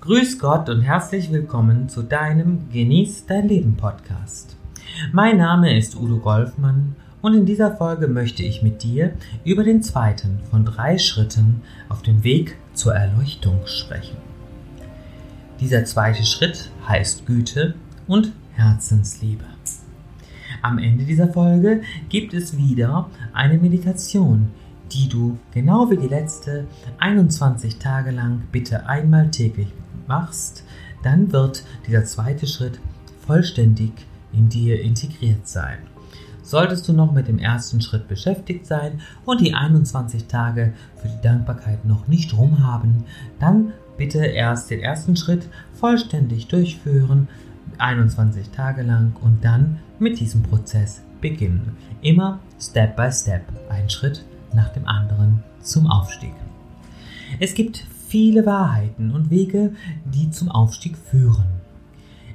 Grüß Gott und herzlich willkommen zu deinem Genieß dein Leben Podcast. Mein Name ist Udo Golfmann und in dieser Folge möchte ich mit dir über den zweiten von drei Schritten auf dem Weg zur Erleuchtung sprechen. Dieser zweite Schritt heißt Güte und Herzensliebe. Am Ende dieser Folge gibt es wieder eine Meditation, die du genau wie die letzte 21 Tage lang bitte einmal täglich machst, dann wird dieser zweite Schritt vollständig in dir integriert sein. Solltest du noch mit dem ersten Schritt beschäftigt sein und die 21 Tage für die Dankbarkeit noch nicht rum haben, dann bitte erst den ersten Schritt vollständig durchführen, 21 Tage lang und dann mit diesem Prozess beginnen. Immer Step by Step, ein Schritt nach dem anderen zum Aufstieg. Es gibt viele Wahrheiten und Wege, die zum Aufstieg führen.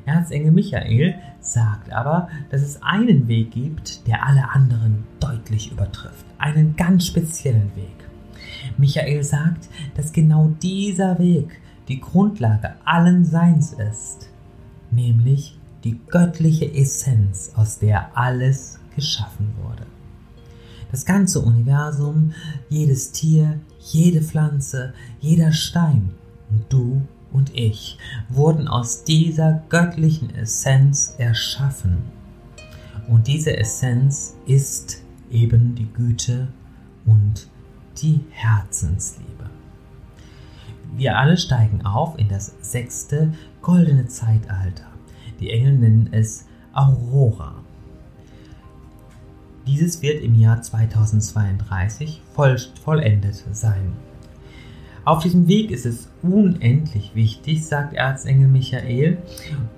Erzengel Michael sagt aber, dass es einen Weg gibt, der alle anderen deutlich übertrifft. Einen ganz speziellen Weg. Michael sagt, dass genau dieser Weg die Grundlage allen Seins ist, nämlich die göttliche Essenz, aus der alles geschaffen wurde. Das ganze Universum, jedes Tier, jede Pflanze, jeder Stein und du und ich wurden aus dieser göttlichen Essenz erschaffen. Und diese Essenz ist eben die Güte und die Herzensliebe. Wir alle steigen auf in das sechste goldene Zeitalter. Die Engel nennen es Aurora. Dieses wird im Jahr 2032 voll, vollendet sein. Auf diesem Weg ist es unendlich wichtig, sagt Erzengel Michael,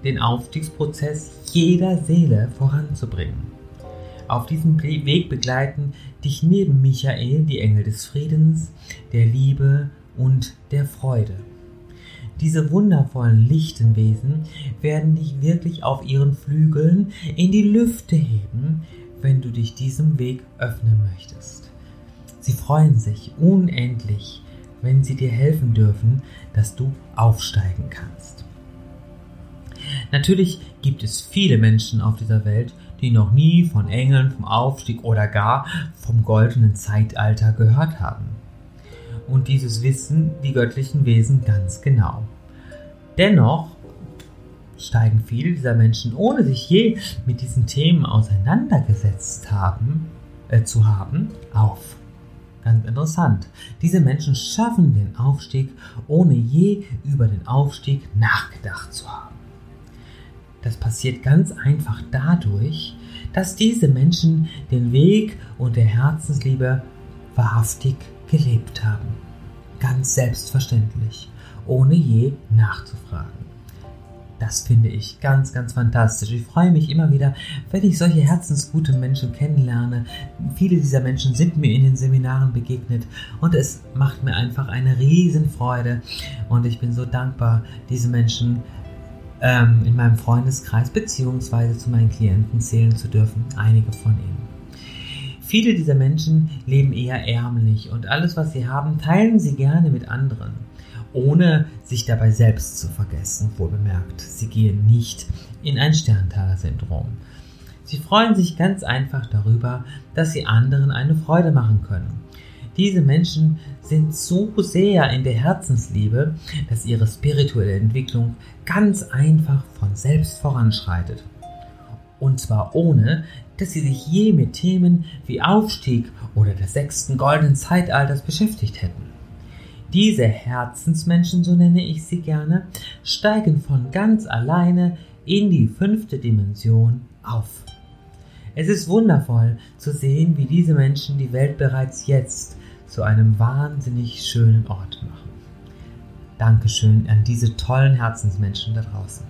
den Aufstiegsprozess jeder Seele voranzubringen. Auf diesem Weg begleiten dich neben Michael die Engel des Friedens, der Liebe und der Freude. Diese wundervollen lichten Wesen werden dich wirklich auf ihren Flügeln in die Lüfte heben, wenn du dich diesem Weg öffnen möchtest. Sie freuen sich unendlich, wenn sie dir helfen dürfen, dass du aufsteigen kannst. Natürlich gibt es viele Menschen auf dieser Welt, die noch nie von Engeln, vom Aufstieg oder gar vom goldenen Zeitalter gehört haben. Und dieses wissen die göttlichen Wesen ganz genau. Dennoch steigen viele dieser Menschen, ohne sich je mit diesen Themen auseinandergesetzt haben, äh, zu haben, auf. Ganz interessant. Diese Menschen schaffen den Aufstieg, ohne je über den Aufstieg nachgedacht zu haben. Das passiert ganz einfach dadurch, dass diese Menschen den Weg und der Herzensliebe wahrhaftig gelebt haben. Ganz selbstverständlich, ohne je nachzufragen. Das finde ich ganz, ganz fantastisch. Ich freue mich immer wieder, wenn ich solche herzensgute Menschen kennenlerne. Viele dieser Menschen sind mir in den Seminaren begegnet und es macht mir einfach eine Riesenfreude. Und ich bin so dankbar, diese Menschen ähm, in meinem Freundeskreis bzw. zu meinen Klienten zählen zu dürfen. Einige von ihnen. Viele dieser Menschen leben eher ärmlich und alles, was sie haben, teilen sie gerne mit anderen ohne sich dabei selbst zu vergessen, wohlbemerkt. Sie gehen nicht in ein Sterntaler-Syndrom. Sie freuen sich ganz einfach darüber, dass sie anderen eine Freude machen können. Diese Menschen sind so sehr in der Herzensliebe, dass ihre spirituelle Entwicklung ganz einfach von selbst voranschreitet. Und zwar ohne, dass sie sich je mit Themen wie Aufstieg oder des sechsten goldenen Zeitalters beschäftigt hätten. Diese Herzensmenschen, so nenne ich sie gerne, steigen von ganz alleine in die fünfte Dimension auf. Es ist wundervoll zu sehen, wie diese Menschen die Welt bereits jetzt zu einem wahnsinnig schönen Ort machen. Dankeschön an diese tollen Herzensmenschen da draußen.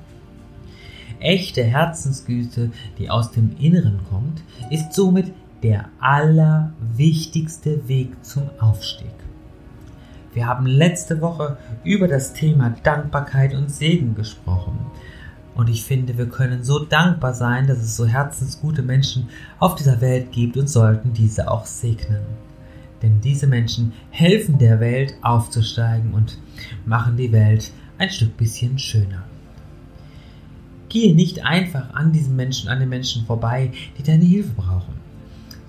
Echte Herzensgüte, die aus dem Inneren kommt, ist somit der allerwichtigste Weg zum Aufstieg. Wir haben letzte Woche über das Thema Dankbarkeit und Segen gesprochen. Und ich finde, wir können so dankbar sein, dass es so herzensgute Menschen auf dieser Welt gibt und sollten diese auch segnen. Denn diese Menschen helfen der Welt aufzusteigen und machen die Welt ein Stück bisschen schöner. Gehe nicht einfach an diesen Menschen, an den Menschen vorbei, die deine Hilfe brauchen,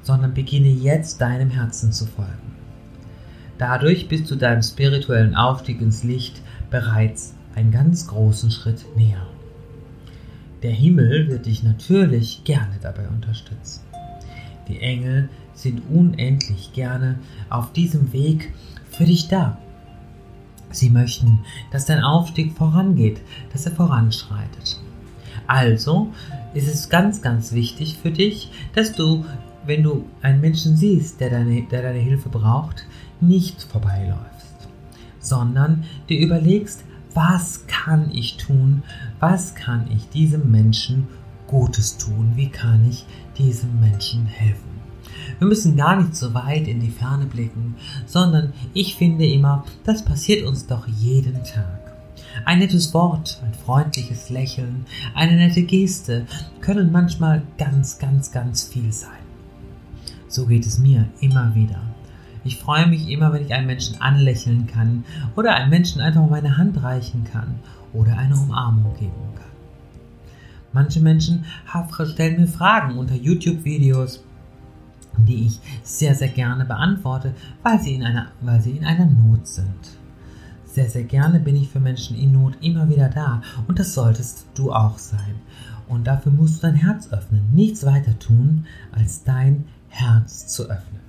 sondern beginne jetzt deinem Herzen zu folgen. Dadurch bist du deinem spirituellen Aufstieg ins Licht bereits einen ganz großen Schritt näher. Der Himmel wird dich natürlich gerne dabei unterstützen. Die Engel sind unendlich gerne auf diesem Weg für dich da. Sie möchten, dass dein Aufstieg vorangeht, dass er voranschreitet. Also ist es ganz, ganz wichtig für dich, dass du, wenn du einen Menschen siehst, der deine, der deine Hilfe braucht, nicht vorbeiläufst, sondern dir überlegst, was kann ich tun, was kann ich diesem Menschen Gutes tun, wie kann ich diesem Menschen helfen. Wir müssen gar nicht so weit in die Ferne blicken, sondern ich finde immer, das passiert uns doch jeden Tag. Ein nettes Wort, ein freundliches Lächeln, eine nette Geste können manchmal ganz, ganz, ganz viel sein. So geht es mir immer wieder. Ich freue mich immer, wenn ich einen Menschen anlächeln kann oder einem Menschen einfach meine Hand reichen kann oder eine Umarmung geben kann. Manche Menschen stellen mir Fragen unter YouTube-Videos, die ich sehr, sehr gerne beantworte, weil sie, in einer, weil sie in einer Not sind. Sehr, sehr gerne bin ich für Menschen in Not immer wieder da und das solltest du auch sein. Und dafür musst du dein Herz öffnen, nichts weiter tun, als dein Herz zu öffnen.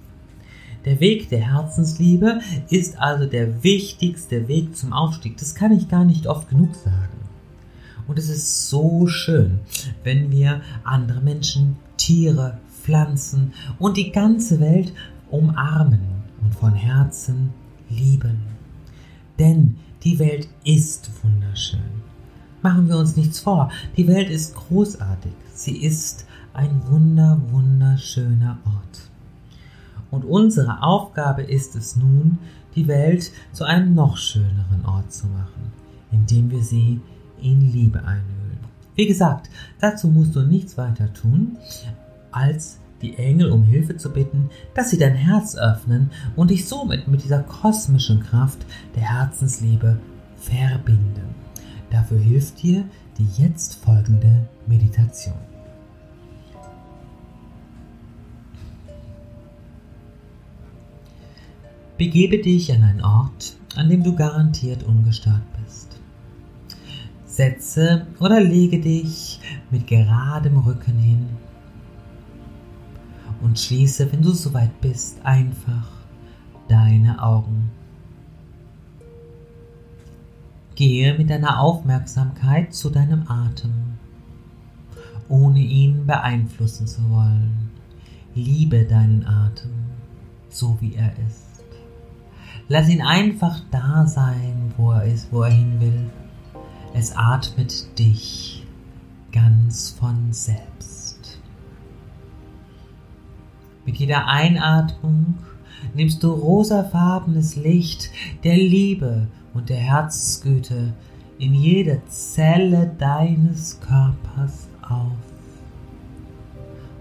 Der Weg der Herzensliebe ist also der wichtigste Weg zum Aufstieg. Das kann ich gar nicht oft genug sagen. Und es ist so schön, wenn wir andere Menschen, Tiere, Pflanzen und die ganze Welt umarmen und von Herzen lieben. Denn die Welt ist wunderschön. Machen wir uns nichts vor, die Welt ist großartig. Sie ist ein wunder, wunderschöner Ort. Und unsere Aufgabe ist es nun, die Welt zu einem noch schöneren Ort zu machen, indem wir sie in Liebe einhüllen. Wie gesagt, dazu musst du nichts weiter tun, als die Engel um Hilfe zu bitten, dass sie dein Herz öffnen und dich somit mit dieser kosmischen Kraft der Herzensliebe verbinden. Dafür hilft dir die jetzt folgende Meditation. Begebe dich an einen Ort, an dem du garantiert ungestört bist. Setze oder lege dich mit geradem Rücken hin und schließe, wenn du soweit bist, einfach deine Augen. Gehe mit deiner Aufmerksamkeit zu deinem Atem, ohne ihn beeinflussen zu wollen. Liebe deinen Atem, so wie er ist. Lass ihn einfach da sein, wo er ist, wo er hin will. Es atmet dich ganz von selbst. Mit jeder Einatmung nimmst du rosafarbenes Licht der Liebe und der Herzensgüte in jede Zelle deines Körpers auf.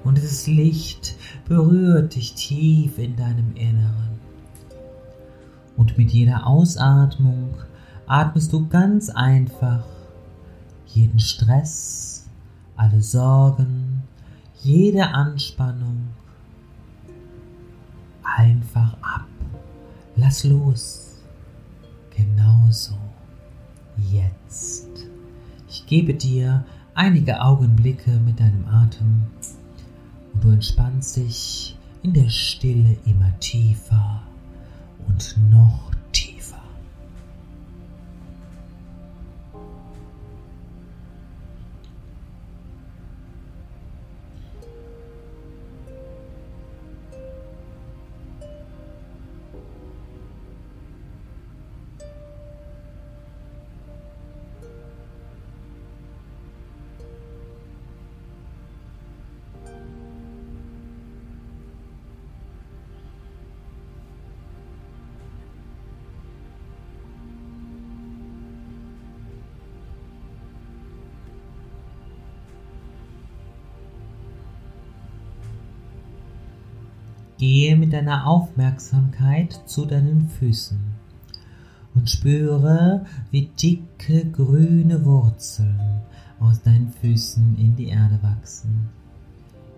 Und dieses Licht berührt dich tief in deinem Inneren. Und mit jeder Ausatmung atmest du ganz einfach jeden Stress, alle Sorgen, jede Anspannung einfach ab. Lass los. Genauso. Jetzt. Ich gebe dir einige Augenblicke mit deinem Atem und du entspannst dich in der Stille immer tiefer und noch Gehe mit deiner Aufmerksamkeit zu deinen Füßen und spüre, wie dicke grüne Wurzeln aus deinen Füßen in die Erde wachsen.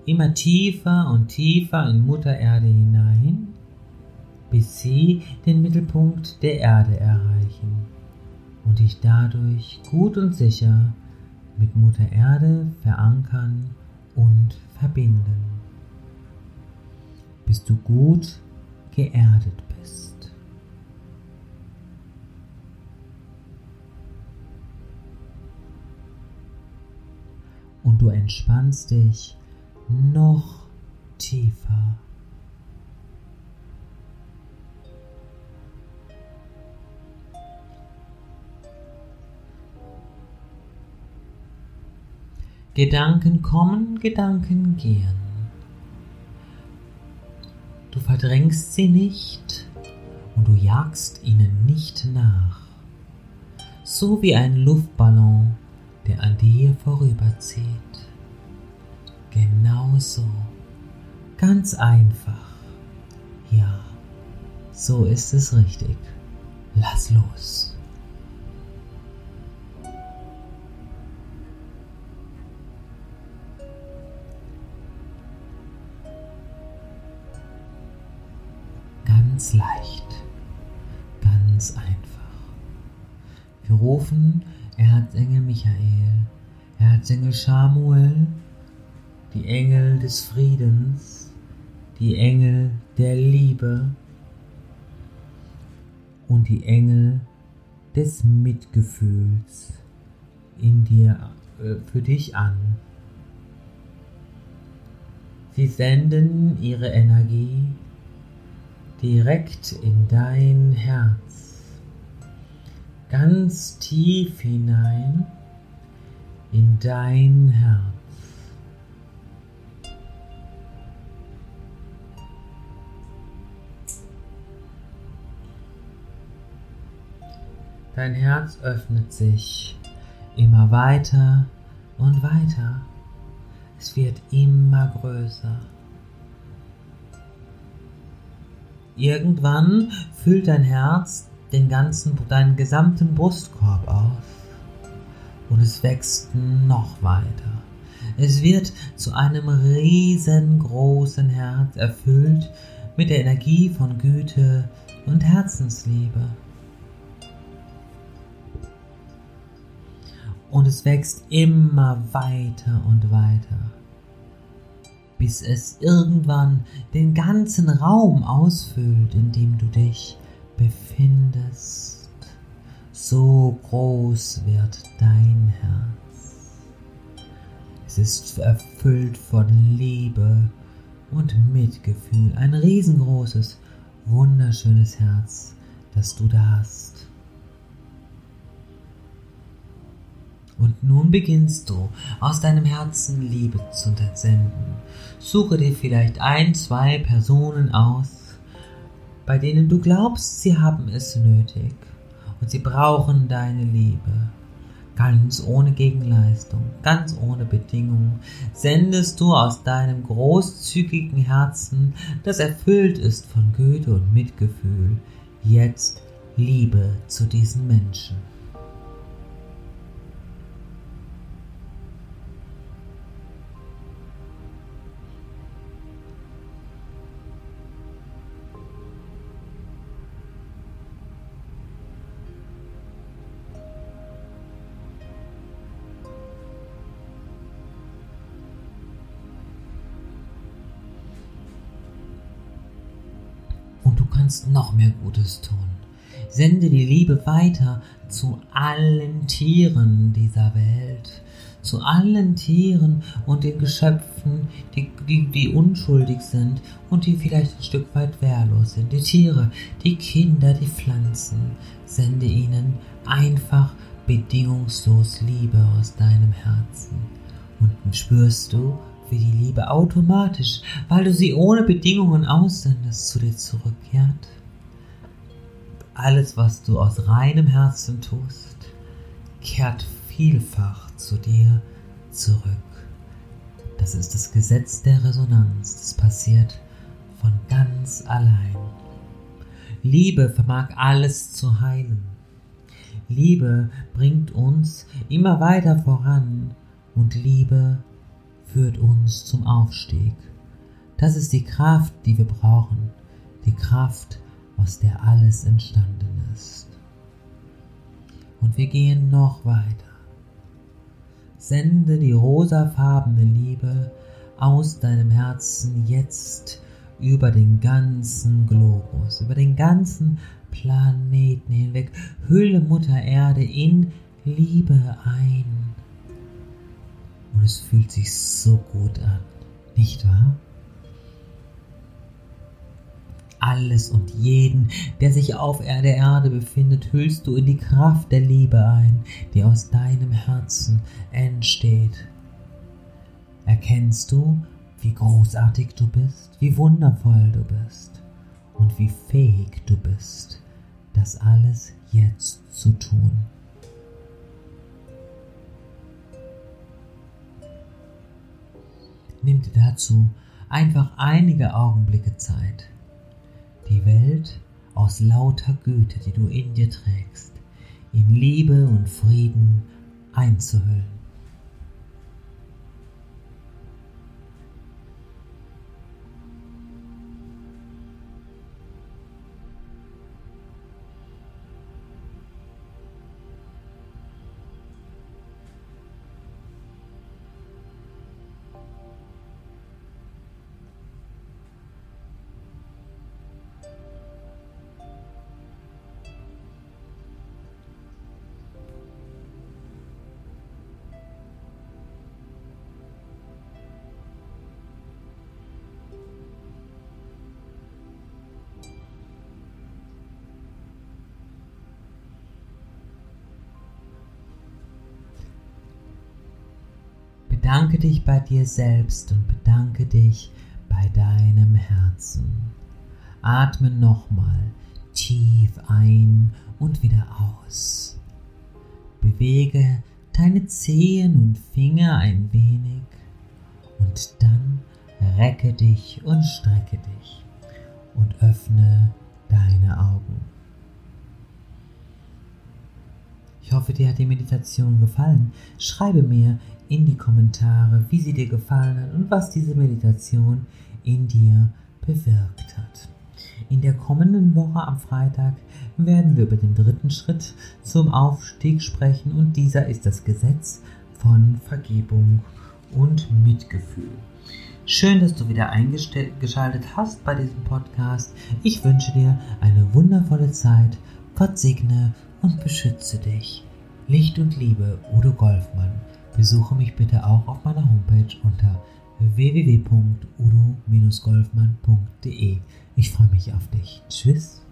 Immer tiefer und tiefer in Mutter Erde hinein, bis sie den Mittelpunkt der Erde erreichen und dich dadurch gut und sicher mit Mutter Erde verankern und verbinden, bis du gut geerdet bist. Und du entspannst dich noch tiefer. Gedanken kommen, Gedanken gehen. Verdrängst sie nicht und du jagst ihnen nicht nach. So wie ein Luftballon, der an dir vorüberzieht. Genau so. Ganz einfach. Ja, so ist es richtig. Lass los. Ganz leicht, ganz einfach. Wir rufen Erzengel Michael, Erzengel Samuel, die Engel des Friedens, die Engel der Liebe und die Engel des Mitgefühls in dir äh, für dich an. Sie senden ihre Energie direkt in dein Herz, ganz tief hinein in dein Herz. Dein Herz öffnet sich immer weiter und weiter. Es wird immer größer. Irgendwann füllt dein Herz den ganzen, deinen gesamten Brustkorb auf und es wächst noch weiter. Es wird zu einem riesengroßen Herz erfüllt mit der Energie von Güte und Herzensliebe. Und es wächst immer weiter und weiter bis es irgendwann den ganzen Raum ausfüllt, in dem du dich befindest. So groß wird dein Herz. Es ist erfüllt von Liebe und Mitgefühl. Ein riesengroßes, wunderschönes Herz, das du da hast. Und nun beginnst du, aus deinem Herzen Liebe zu entsenden. Suche dir vielleicht ein, zwei Personen aus, bei denen du glaubst, sie haben es nötig und sie brauchen deine Liebe. Ganz ohne Gegenleistung, ganz ohne Bedingung, sendest du aus deinem großzügigen Herzen, das erfüllt ist von Güte und Mitgefühl, jetzt Liebe zu diesen Menschen. Kannst noch mehr Gutes tun. Sende die Liebe weiter zu allen Tieren dieser Welt, zu allen Tieren und den Geschöpfen, die, die, die unschuldig sind und die vielleicht ein Stück weit wehrlos sind. Die Tiere, die Kinder, die Pflanzen. Sende ihnen einfach bedingungslos Liebe aus deinem Herzen. Und spürst du, wie die Liebe automatisch, weil du sie ohne Bedingungen aussendest, zu dir zurückkehrt. Alles, was du aus reinem Herzen tust, kehrt vielfach zu dir zurück. Das ist das Gesetz der Resonanz. Das passiert von ganz allein. Liebe vermag alles zu heilen. Liebe bringt uns immer weiter voran und Liebe führt uns zum Aufstieg. Das ist die Kraft, die wir brauchen, die Kraft, aus der alles entstanden ist. Und wir gehen noch weiter. Sende die rosafarbene Liebe aus deinem Herzen jetzt über den ganzen Globus, über den ganzen Planeten hinweg. Hülle Mutter Erde in Liebe ein. Und es fühlt sich so gut an, nicht wahr? Alles und jeden, der sich auf der Erde befindet, hüllst du in die Kraft der Liebe ein, die aus deinem Herzen entsteht. Erkennst du, wie großartig du bist, wie wundervoll du bist und wie fähig du bist, das alles jetzt zu tun. Nimm dir dazu einfach einige Augenblicke Zeit, die Welt aus lauter Güte, die du in dir trägst, in Liebe und Frieden einzuhüllen. Bedanke dich bei dir selbst und bedanke dich bei deinem Herzen. Atme nochmal tief ein und wieder aus. Bewege deine Zehen und Finger ein wenig und dann recke dich und strecke dich und öffne deine Augen. Ich hoffe, dir hat die Meditation gefallen. Schreibe mir in die Kommentare, wie sie dir gefallen hat und was diese Meditation in dir bewirkt hat. In der kommenden Woche am Freitag werden wir über den dritten Schritt zum Aufstieg sprechen und dieser ist das Gesetz von Vergebung und Mitgefühl. Schön, dass du wieder eingeschaltet hast bei diesem Podcast. Ich wünsche dir eine wundervolle Zeit. Gott segne und beschütze dich. Licht und Liebe, Udo Golfmann. Besuche mich bitte auch auf meiner Homepage unter www.udo-golfmann.de. Ich freue mich auf dich. Tschüss.